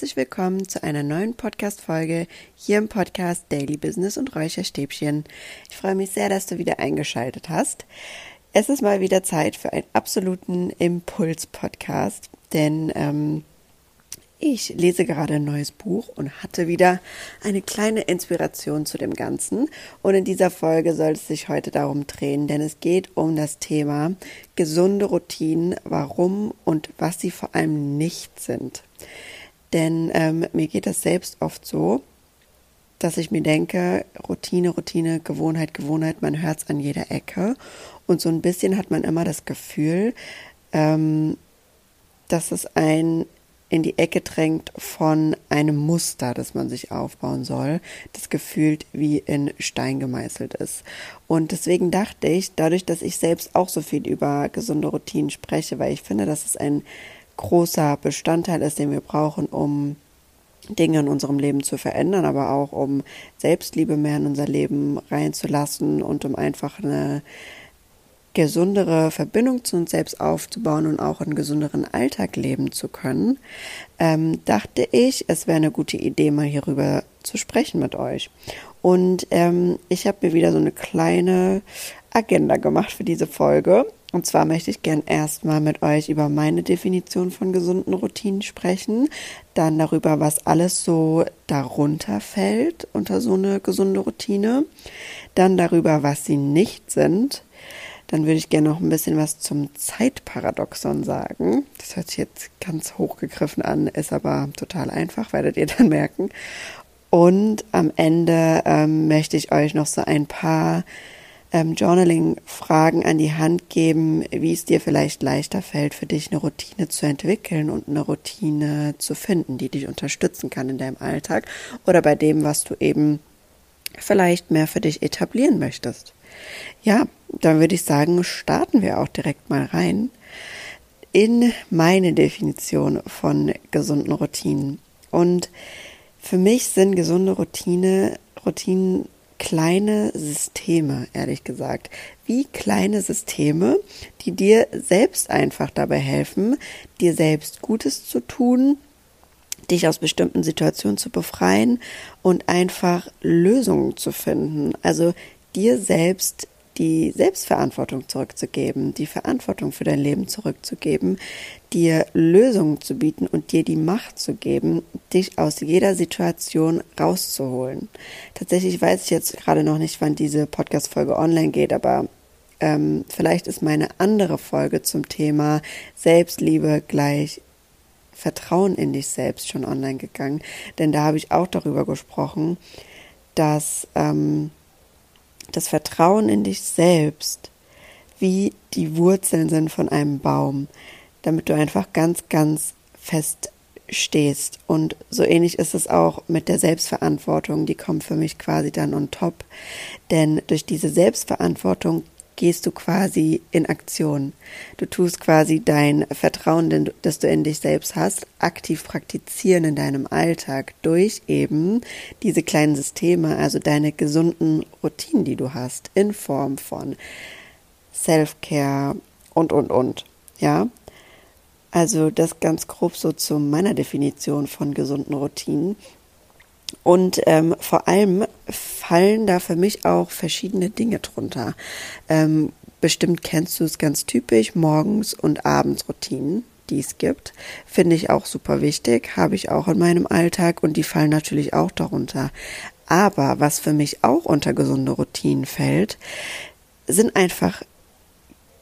herzlich willkommen zu einer neuen Podcast-Folge hier im Podcast Daily Business und Räucherstäbchen. Ich freue mich sehr, dass du wieder eingeschaltet hast. Es ist mal wieder Zeit für einen absoluten Impuls-Podcast, denn ähm, ich lese gerade ein neues Buch und hatte wieder eine kleine Inspiration zu dem Ganzen. Und in dieser Folge soll es sich heute darum drehen, denn es geht um das Thema gesunde Routinen, warum und was sie vor allem nicht sind. Denn ähm, mir geht das selbst oft so, dass ich mir denke, Routine, Routine, Gewohnheit, Gewohnheit, man hört es an jeder Ecke. Und so ein bisschen hat man immer das Gefühl, ähm, dass es ein in die Ecke drängt von einem Muster, das man sich aufbauen soll, das gefühlt wie in Stein gemeißelt ist. Und deswegen dachte ich, dadurch, dass ich selbst auch so viel über gesunde Routinen spreche, weil ich finde, dass es ein großer Bestandteil ist, den wir brauchen, um Dinge in unserem Leben zu verändern, aber auch um Selbstliebe mehr in unser Leben reinzulassen und um einfach eine gesundere Verbindung zu uns selbst aufzubauen und auch einen gesünderen Alltag leben zu können, ähm, dachte ich, es wäre eine gute Idee, mal hierüber zu sprechen mit euch. Und ähm, ich habe mir wieder so eine kleine Agenda gemacht für diese Folge. Und zwar möchte ich gern erstmal mit euch über meine Definition von gesunden Routinen sprechen, dann darüber, was alles so darunter fällt unter so eine gesunde Routine, dann darüber, was sie nicht sind, dann würde ich gerne noch ein bisschen was zum Zeitparadoxon sagen. Das hört sich jetzt ganz hochgegriffen an, ist aber total einfach, werdet ihr dann merken. Und am Ende ähm, möchte ich euch noch so ein paar ähm, Journaling-Fragen an die Hand geben, wie es dir vielleicht leichter fällt, für dich eine Routine zu entwickeln und eine Routine zu finden, die dich unterstützen kann in deinem Alltag oder bei dem, was du eben vielleicht mehr für dich etablieren möchtest. Ja, dann würde ich sagen, starten wir auch direkt mal rein in meine Definition von gesunden Routinen. Und für mich sind gesunde Routine, Routinen kleine Systeme, ehrlich gesagt. Wie kleine Systeme, die dir selbst einfach dabei helfen, dir selbst Gutes zu tun, dich aus bestimmten Situationen zu befreien und einfach Lösungen zu finden. Also dir selbst die Selbstverantwortung zurückzugeben, die Verantwortung für dein Leben zurückzugeben, dir Lösungen zu bieten und dir die Macht zu geben, dich aus jeder Situation rauszuholen. Tatsächlich weiß ich jetzt gerade noch nicht, wann diese Podcast-Folge online geht, aber ähm, vielleicht ist meine andere Folge zum Thema Selbstliebe gleich Vertrauen in dich selbst schon online gegangen, denn da habe ich auch darüber gesprochen, dass ähm, das Vertrauen in dich selbst wie die Wurzeln sind von einem Baum, damit du einfach ganz, ganz fest stehst. Und so ähnlich ist es auch mit der Selbstverantwortung, die kommt für mich quasi dann on top. Denn durch diese Selbstverantwortung gehst du quasi in Aktion. Du tust quasi dein Vertrauen, das du in dich selbst hast, aktiv praktizieren in deinem Alltag durch eben diese kleinen Systeme, also deine gesunden Routinen, die du hast, in Form von Self-Care und, und, und. Ja, also das ganz grob so zu meiner Definition von gesunden Routinen. Und ähm, vor allem fallen da für mich auch verschiedene Dinge drunter. Ähm, bestimmt kennst du es ganz typisch, morgens und abends Routinen, die es gibt. Finde ich auch super wichtig, habe ich auch in meinem Alltag und die fallen natürlich auch darunter. Aber was für mich auch unter gesunde Routinen fällt, sind einfach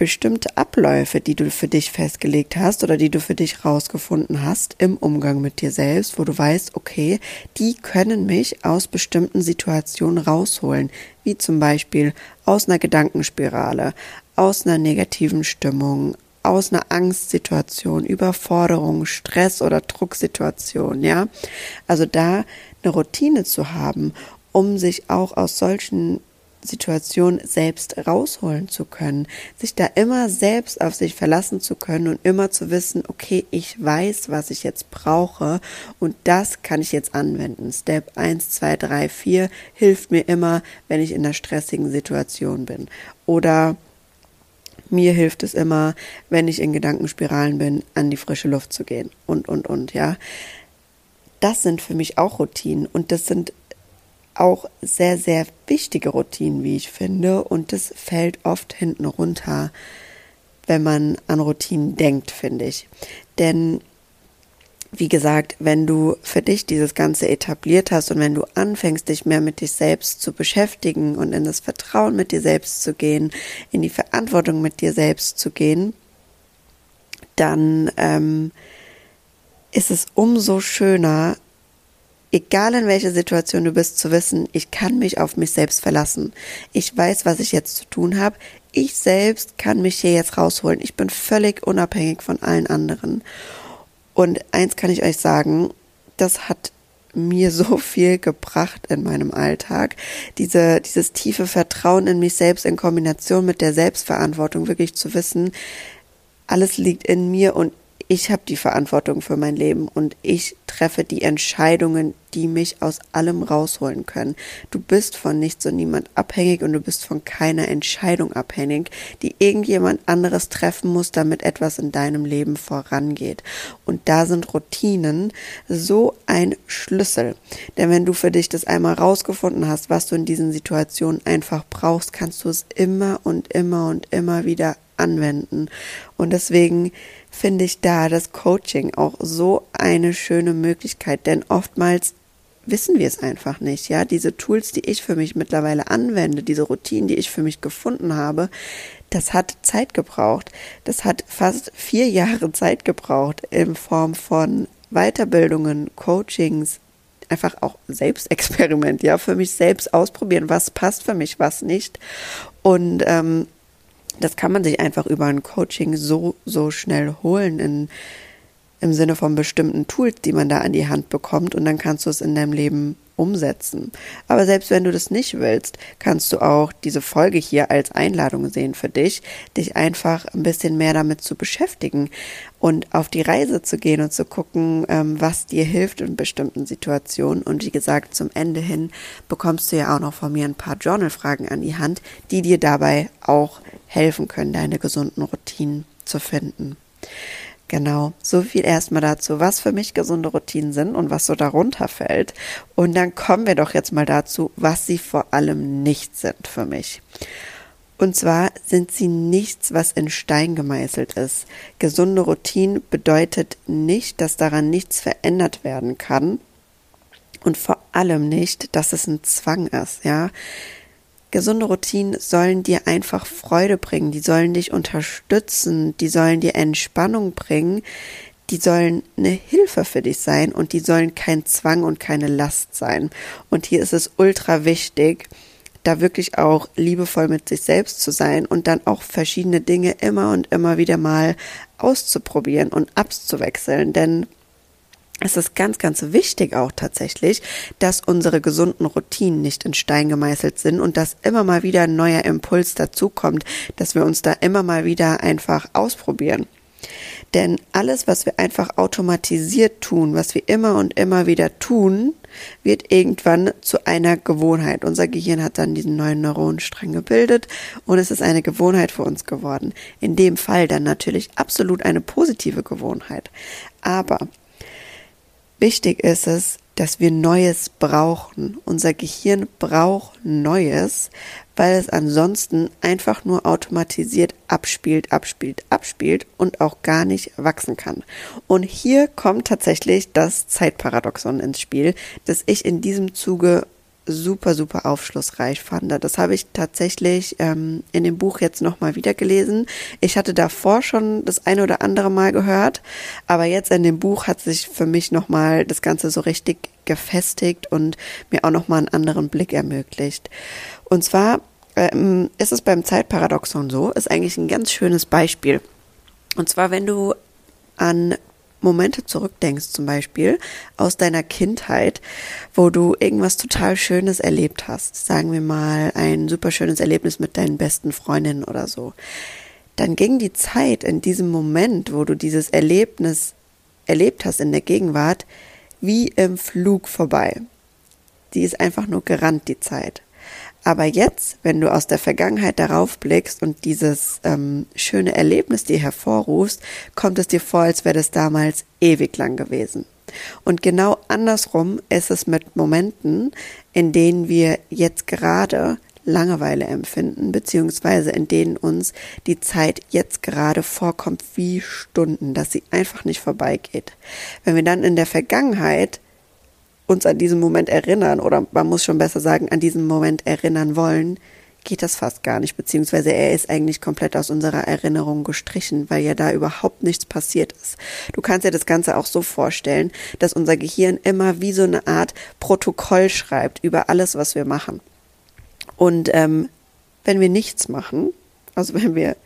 bestimmte Abläufe, die du für dich festgelegt hast oder die du für dich rausgefunden hast im Umgang mit dir selbst, wo du weißt, okay, die können mich aus bestimmten Situationen rausholen, wie zum Beispiel aus einer Gedankenspirale, aus einer negativen Stimmung, aus einer Angstsituation, Überforderung, Stress oder Drucksituation, ja. Also da eine Routine zu haben, um sich auch aus solchen Situation selbst rausholen zu können, sich da immer selbst auf sich verlassen zu können und immer zu wissen, okay, ich weiß, was ich jetzt brauche und das kann ich jetzt anwenden. Step 1, 2, 3, 4 hilft mir immer, wenn ich in einer stressigen Situation bin. Oder Mir hilft es immer, wenn ich in Gedankenspiralen bin, an die frische Luft zu gehen und, und, und, ja. Das sind für mich auch Routinen und das sind auch sehr, sehr wichtige Routinen, wie ich finde. Und das fällt oft hinten runter, wenn man an Routinen denkt, finde ich. Denn wie gesagt, wenn du für dich dieses Ganze etabliert hast und wenn du anfängst, dich mehr mit dich selbst zu beschäftigen und in das Vertrauen mit dir selbst zu gehen, in die Verantwortung mit dir selbst zu gehen, dann ähm, ist es umso schöner, egal in welcher Situation du bist, zu wissen, ich kann mich auf mich selbst verlassen. Ich weiß, was ich jetzt zu tun habe. Ich selbst kann mich hier jetzt rausholen. Ich bin völlig unabhängig von allen anderen. Und eins kann ich euch sagen, das hat mir so viel gebracht in meinem Alltag. Diese, dieses tiefe Vertrauen in mich selbst in Kombination mit der Selbstverantwortung, wirklich zu wissen, alles liegt in mir und ich habe die Verantwortung für mein Leben und ich treffe die Entscheidungen, die mich aus allem rausholen können. Du bist von nichts und niemand abhängig und du bist von keiner Entscheidung abhängig, die irgendjemand anderes treffen muss, damit etwas in deinem Leben vorangeht. Und da sind Routinen so ein Schlüssel. Denn wenn du für dich das einmal rausgefunden hast, was du in diesen Situationen einfach brauchst, kannst du es immer und immer und immer wieder anwenden. Und deswegen finde ich da das Coaching auch so eine schöne Möglichkeit, denn oftmals wissen wir es einfach nicht, ja, diese Tools, die ich für mich mittlerweile anwende, diese Routinen, die ich für mich gefunden habe, das hat Zeit gebraucht. Das hat fast vier Jahre Zeit gebraucht in Form von Weiterbildungen, Coachings, einfach auch Selbstexperiment, ja, für mich selbst ausprobieren, was passt für mich, was nicht. Und ähm, das kann man sich einfach über ein Coaching so, so schnell holen in, im Sinne von bestimmten Tools, die man da an die Hand bekommt und dann kannst du es in deinem Leben umsetzen. Aber selbst wenn du das nicht willst, kannst du auch diese Folge hier als Einladung sehen für dich, dich einfach ein bisschen mehr damit zu beschäftigen und auf die Reise zu gehen und zu gucken, ähm, was dir hilft in bestimmten Situationen. Und wie gesagt, zum Ende hin bekommst du ja auch noch von mir ein paar Journal-Fragen an die Hand, die dir dabei auch helfen können, deine gesunden Routinen zu finden. Genau, so viel erstmal dazu, was für mich gesunde Routinen sind und was so darunter fällt. Und dann kommen wir doch jetzt mal dazu, was sie vor allem nicht sind für mich. Und zwar sind sie nichts, was in Stein gemeißelt ist. Gesunde Routine bedeutet nicht, dass daran nichts verändert werden kann. Und vor allem nicht, dass es ein Zwang ist, ja. Gesunde Routinen sollen dir einfach Freude bringen, die sollen dich unterstützen, die sollen dir Entspannung bringen, die sollen eine Hilfe für dich sein und die sollen kein Zwang und keine Last sein. Und hier ist es ultra wichtig, da wirklich auch liebevoll mit sich selbst zu sein und dann auch verschiedene Dinge immer und immer wieder mal auszuprobieren und abzuwechseln, denn es ist ganz, ganz wichtig auch tatsächlich, dass unsere gesunden Routinen nicht in Stein gemeißelt sind und dass immer mal wieder ein neuer Impuls dazukommt, dass wir uns da immer mal wieder einfach ausprobieren. Denn alles, was wir einfach automatisiert tun, was wir immer und immer wieder tun, wird irgendwann zu einer Gewohnheit. Unser Gehirn hat dann diesen neuen Neuronenstrang gebildet und es ist eine Gewohnheit für uns geworden. In dem Fall dann natürlich absolut eine positive Gewohnheit. Aber Wichtig ist es, dass wir Neues brauchen. Unser Gehirn braucht Neues, weil es ansonsten einfach nur automatisiert abspielt, abspielt, abspielt und auch gar nicht wachsen kann. Und hier kommt tatsächlich das Zeitparadoxon ins Spiel, das ich in diesem Zuge super, super aufschlussreich fand. Das habe ich tatsächlich ähm, in dem Buch jetzt nochmal wieder gelesen. Ich hatte davor schon das eine oder andere Mal gehört, aber jetzt in dem Buch hat sich für mich nochmal das Ganze so richtig gefestigt und mir auch nochmal einen anderen Blick ermöglicht. Und zwar ähm, ist es beim Zeitparadoxon so, ist eigentlich ein ganz schönes Beispiel. Und zwar, wenn du an Momente zurückdenkst, zum Beispiel aus deiner Kindheit, wo du irgendwas total Schönes erlebt hast, sagen wir mal ein super schönes Erlebnis mit deinen besten Freundinnen oder so, dann ging die Zeit in diesem Moment, wo du dieses Erlebnis erlebt hast in der Gegenwart, wie im Flug vorbei. Die ist einfach nur gerannt, die Zeit. Aber jetzt, wenn du aus der Vergangenheit darauf blickst und dieses ähm, schöne Erlebnis dir hervorrufst, kommt es dir vor, als wäre das damals ewig lang gewesen. Und genau andersrum ist es mit Momenten, in denen wir jetzt gerade Langeweile empfinden, beziehungsweise in denen uns die Zeit jetzt gerade vorkommt wie Stunden, dass sie einfach nicht vorbeigeht. Wenn wir dann in der Vergangenheit uns an diesen Moment erinnern, oder man muss schon besser sagen, an diesen Moment erinnern wollen, geht das fast gar nicht, beziehungsweise er ist eigentlich komplett aus unserer Erinnerung gestrichen, weil ja da überhaupt nichts passiert ist. Du kannst dir das Ganze auch so vorstellen, dass unser Gehirn immer wie so eine Art Protokoll schreibt über alles, was wir machen. Und ähm, wenn wir nichts machen, also wenn wir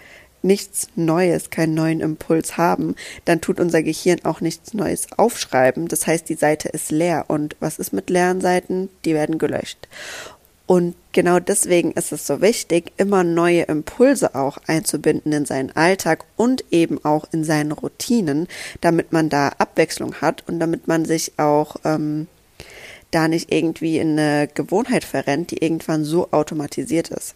nichts Neues, keinen neuen Impuls haben, dann tut unser Gehirn auch nichts Neues aufschreiben. Das heißt, die Seite ist leer. Und was ist mit leeren Seiten? Die werden gelöscht. Und genau deswegen ist es so wichtig, immer neue Impulse auch einzubinden in seinen Alltag und eben auch in seinen Routinen, damit man da Abwechslung hat und damit man sich auch ähm, da nicht irgendwie in eine Gewohnheit verrennt, die irgendwann so automatisiert ist.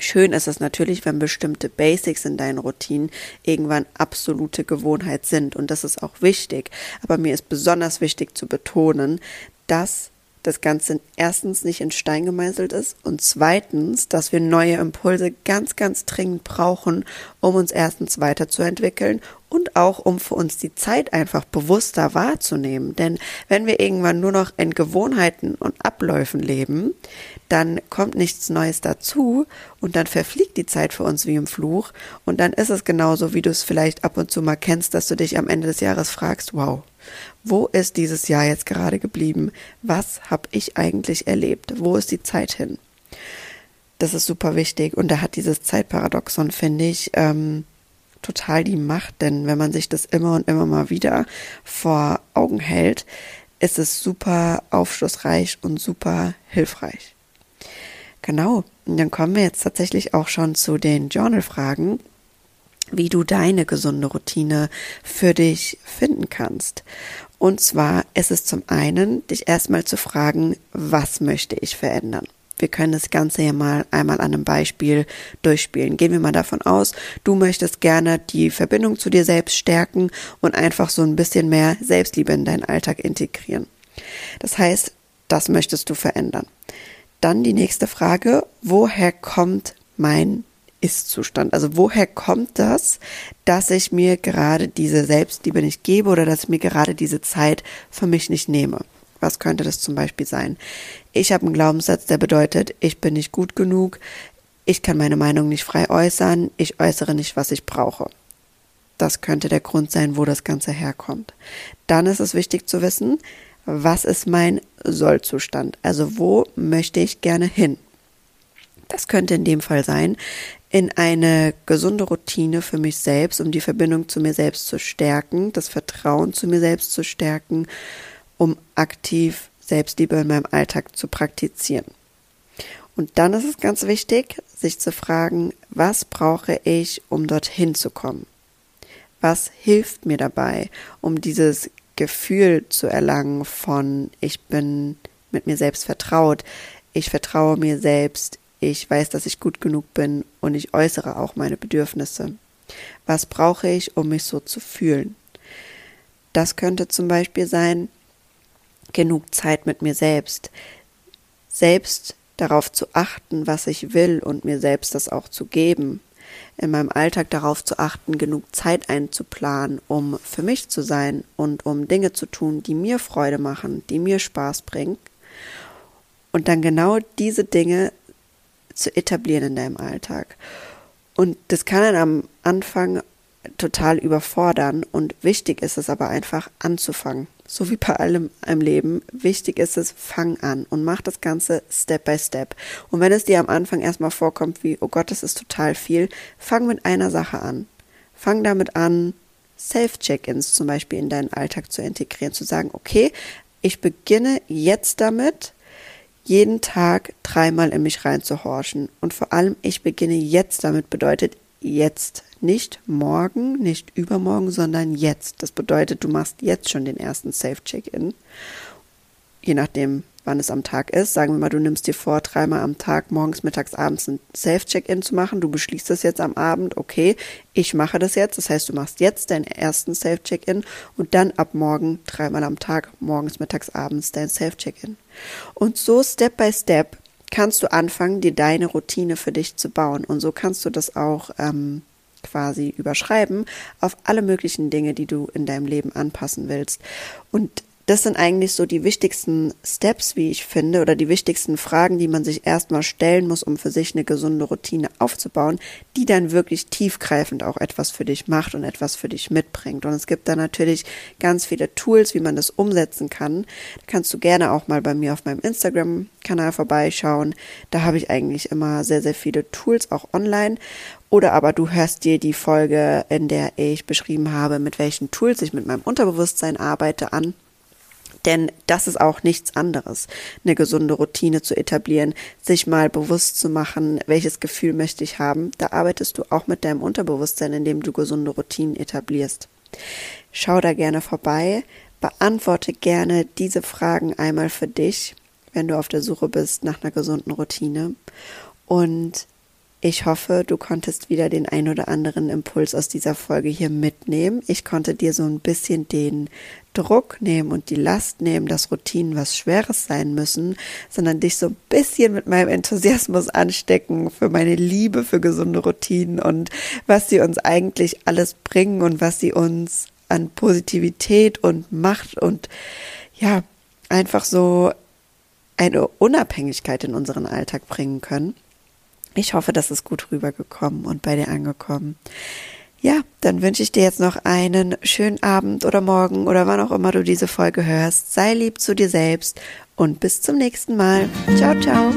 Schön ist es natürlich, wenn bestimmte Basics in deinen Routinen irgendwann absolute Gewohnheit sind. Und das ist auch wichtig. Aber mir ist besonders wichtig zu betonen, dass das Ganze erstens nicht in Stein gemeißelt ist und zweitens, dass wir neue Impulse ganz, ganz dringend brauchen, um uns erstens weiterzuentwickeln und auch um für uns die Zeit einfach bewusster wahrzunehmen. Denn wenn wir irgendwann nur noch in Gewohnheiten und Abläufen leben, dann kommt nichts Neues dazu und dann verfliegt die Zeit für uns wie im Fluch und dann ist es genauso, wie du es vielleicht ab und zu mal kennst, dass du dich am Ende des Jahres fragst, wow, wo ist dieses Jahr jetzt gerade geblieben? Was habe ich eigentlich erlebt? Wo ist die Zeit hin? Das ist super wichtig und da hat dieses Zeitparadoxon, finde ich, ähm, total die Macht, denn wenn man sich das immer und immer mal wieder vor Augen hält, ist es super aufschlussreich und super hilfreich. Genau, und dann kommen wir jetzt tatsächlich auch schon zu den Journal-Fragen wie du deine gesunde Routine für dich finden kannst. Und zwar ist es zum einen, dich erstmal zu fragen, was möchte ich verändern? Wir können das Ganze ja mal einmal an einem Beispiel durchspielen. Gehen wir mal davon aus, du möchtest gerne die Verbindung zu dir selbst stärken und einfach so ein bisschen mehr Selbstliebe in deinen Alltag integrieren. Das heißt, das möchtest du verändern. Dann die nächste Frage, woher kommt mein ist-Zustand. Also woher kommt das, dass ich mir gerade diese Selbstliebe nicht gebe oder dass ich mir gerade diese Zeit für mich nicht nehme? Was könnte das zum Beispiel sein? Ich habe einen Glaubenssatz, der bedeutet, ich bin nicht gut genug, ich kann meine Meinung nicht frei äußern, ich äußere nicht, was ich brauche. Das könnte der Grund sein, wo das Ganze herkommt. Dann ist es wichtig zu wissen, was ist mein Sollzustand? Also wo möchte ich gerne hin? Das könnte in dem Fall sein, in eine gesunde Routine für mich selbst, um die Verbindung zu mir selbst zu stärken, das Vertrauen zu mir selbst zu stärken, um aktiv Selbstliebe in meinem Alltag zu praktizieren. Und dann ist es ganz wichtig, sich zu fragen, was brauche ich, um dorthin zu kommen? Was hilft mir dabei, um dieses Gefühl zu erlangen von ich bin mit mir selbst vertraut, ich vertraue mir selbst, ich weiß, dass ich gut genug bin und ich äußere auch meine Bedürfnisse. Was brauche ich, um mich so zu fühlen? Das könnte zum Beispiel sein, genug Zeit mit mir selbst, selbst darauf zu achten, was ich will und mir selbst das auch zu geben, in meinem Alltag darauf zu achten, genug Zeit einzuplanen, um für mich zu sein und um Dinge zu tun, die mir Freude machen, die mir Spaß bringen. Und dann genau diese Dinge zu etablieren in deinem Alltag. Und das kann dann am Anfang total überfordern und wichtig ist es aber einfach anzufangen. So wie bei allem im Leben. Wichtig ist es, fang an und mach das Ganze Step by Step. Und wenn es dir am Anfang erstmal vorkommt wie, oh Gott, das ist total viel, fang mit einer Sache an. Fang damit an, Self-Check-ins zum Beispiel in deinen Alltag zu integrieren, zu sagen, okay, ich beginne jetzt damit, jeden Tag dreimal in mich reinzuhorchen. Und vor allem, ich beginne jetzt damit bedeutet jetzt. Nicht morgen, nicht übermorgen, sondern jetzt. Das bedeutet, du machst jetzt schon den ersten Safe-Check-In. Je nachdem, wann es am Tag ist. Sagen wir mal, du nimmst dir vor, dreimal am Tag, morgens, mittags, abends ein Self-Check-In zu machen. Du beschließt das jetzt am Abend, okay, ich mache das jetzt. Das heißt, du machst jetzt deinen ersten Self-Check-In und dann ab morgen dreimal am Tag, morgens, mittags, abends dein Self-Check-In. Und so Step by Step kannst du anfangen, dir deine Routine für dich zu bauen. Und so kannst du das auch ähm, quasi überschreiben auf alle möglichen Dinge, die du in deinem Leben anpassen willst. Und das sind eigentlich so die wichtigsten Steps, wie ich finde, oder die wichtigsten Fragen, die man sich erstmal stellen muss, um für sich eine gesunde Routine aufzubauen, die dann wirklich tiefgreifend auch etwas für dich macht und etwas für dich mitbringt. Und es gibt da natürlich ganz viele Tools, wie man das umsetzen kann. Da kannst du gerne auch mal bei mir auf meinem Instagram-Kanal vorbeischauen. Da habe ich eigentlich immer sehr, sehr viele Tools auch online. Oder aber du hörst dir die Folge, in der ich beschrieben habe, mit welchen Tools ich mit meinem Unterbewusstsein arbeite, an. Denn das ist auch nichts anderes, eine gesunde Routine zu etablieren, sich mal bewusst zu machen, welches Gefühl möchte ich haben. Da arbeitest du auch mit deinem Unterbewusstsein, indem du gesunde Routinen etablierst. Schau da gerne vorbei, beantworte gerne diese Fragen einmal für dich, wenn du auf der Suche bist nach einer gesunden Routine. Und ich hoffe, du konntest wieder den ein oder anderen Impuls aus dieser Folge hier mitnehmen. Ich konnte dir so ein bisschen den Druck nehmen und die Last nehmen, dass Routinen was Schweres sein müssen, sondern dich so ein bisschen mit meinem Enthusiasmus anstecken für meine Liebe für gesunde Routinen und was sie uns eigentlich alles bringen und was sie uns an Positivität und Macht und ja, einfach so eine Unabhängigkeit in unseren Alltag bringen können. Ich hoffe, das ist gut rübergekommen und bei dir angekommen. Ja, dann wünsche ich dir jetzt noch einen schönen Abend oder Morgen oder wann auch immer du diese Folge hörst. Sei lieb zu dir selbst und bis zum nächsten Mal. Ciao, ciao.